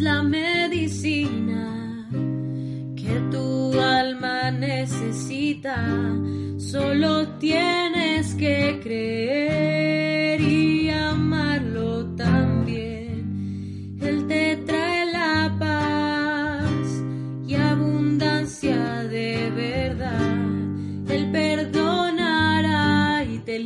La medicina que tu alma necesita. Solo tienes que creer y amarlo también. Él te trae la paz y abundancia de verdad. Él perdonará y te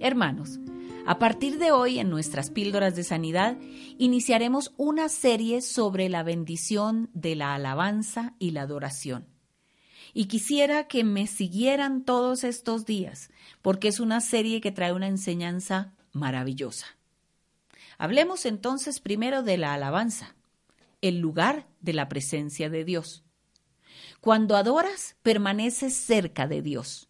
Hermanos, a partir de hoy en nuestras píldoras de sanidad iniciaremos una serie sobre la bendición de la alabanza y la adoración. Y quisiera que me siguieran todos estos días, porque es una serie que trae una enseñanza maravillosa. Hablemos entonces primero de la alabanza, el lugar de la presencia de Dios. Cuando adoras, permaneces cerca de Dios.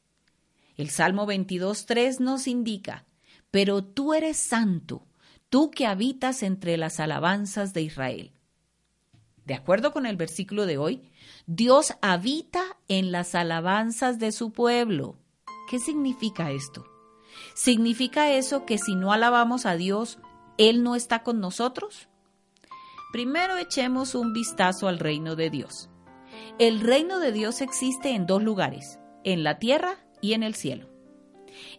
El Salmo 22.3 nos indica, pero tú eres santo, tú que habitas entre las alabanzas de Israel. De acuerdo con el versículo de hoy, Dios habita en las alabanzas de su pueblo. ¿Qué significa esto? ¿Significa eso que si no alabamos a Dios, Él no está con nosotros? Primero echemos un vistazo al reino de Dios. El reino de Dios existe en dos lugares, en la tierra y en el cielo.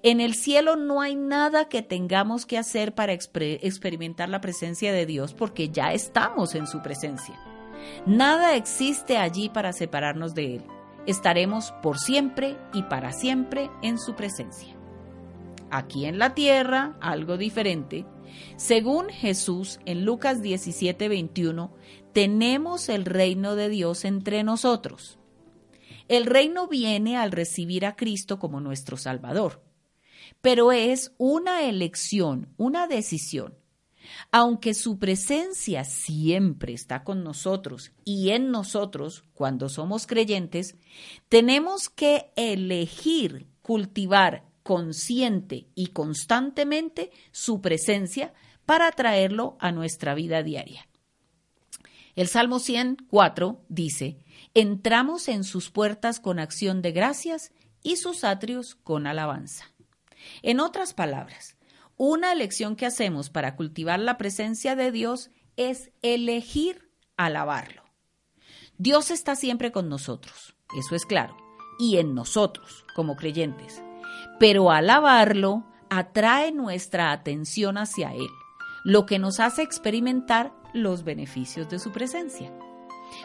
En el cielo no hay nada que tengamos que hacer para experimentar la presencia de Dios porque ya estamos en su presencia. Nada existe allí para separarnos de Él. Estaremos por siempre y para siempre en su presencia. Aquí en la tierra, algo diferente. Según Jesús en Lucas 17, 21, tenemos el reino de Dios entre nosotros. El reino viene al recibir a Cristo como nuestro Salvador, pero es una elección, una decisión. Aunque su presencia siempre está con nosotros y en nosotros cuando somos creyentes, tenemos que elegir cultivar consciente y constantemente su presencia para traerlo a nuestra vida diaria. El Salmo 104 dice, entramos en sus puertas con acción de gracias y sus atrios con alabanza. En otras palabras, una elección que hacemos para cultivar la presencia de Dios es elegir alabarlo. Dios está siempre con nosotros, eso es claro, y en nosotros como creyentes. Pero alabarlo atrae nuestra atención hacia Él, lo que nos hace experimentar los beneficios de su presencia.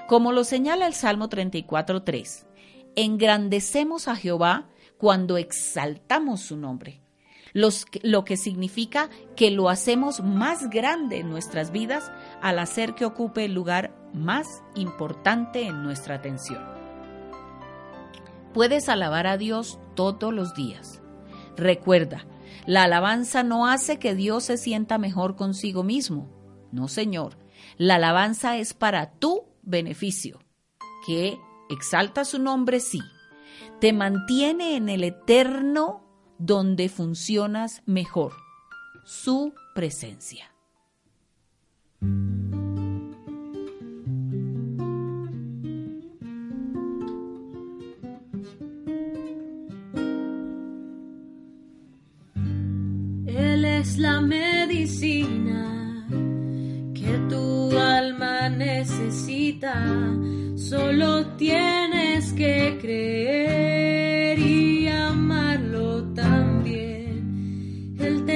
Como lo señala el Salmo 34.3, engrandecemos a Jehová cuando exaltamos su nombre, lo que significa que lo hacemos más grande en nuestras vidas al hacer que ocupe el lugar más importante en nuestra atención. Puedes alabar a Dios todos los días. Recuerda, la alabanza no hace que Dios se sienta mejor consigo mismo. No, Señor. La alabanza es para tu beneficio, que exalta su nombre, sí. Te mantiene en el eterno donde funcionas mejor, su presencia. Él es la medicina necesita, solo tienes que creer y amarlo también. Él te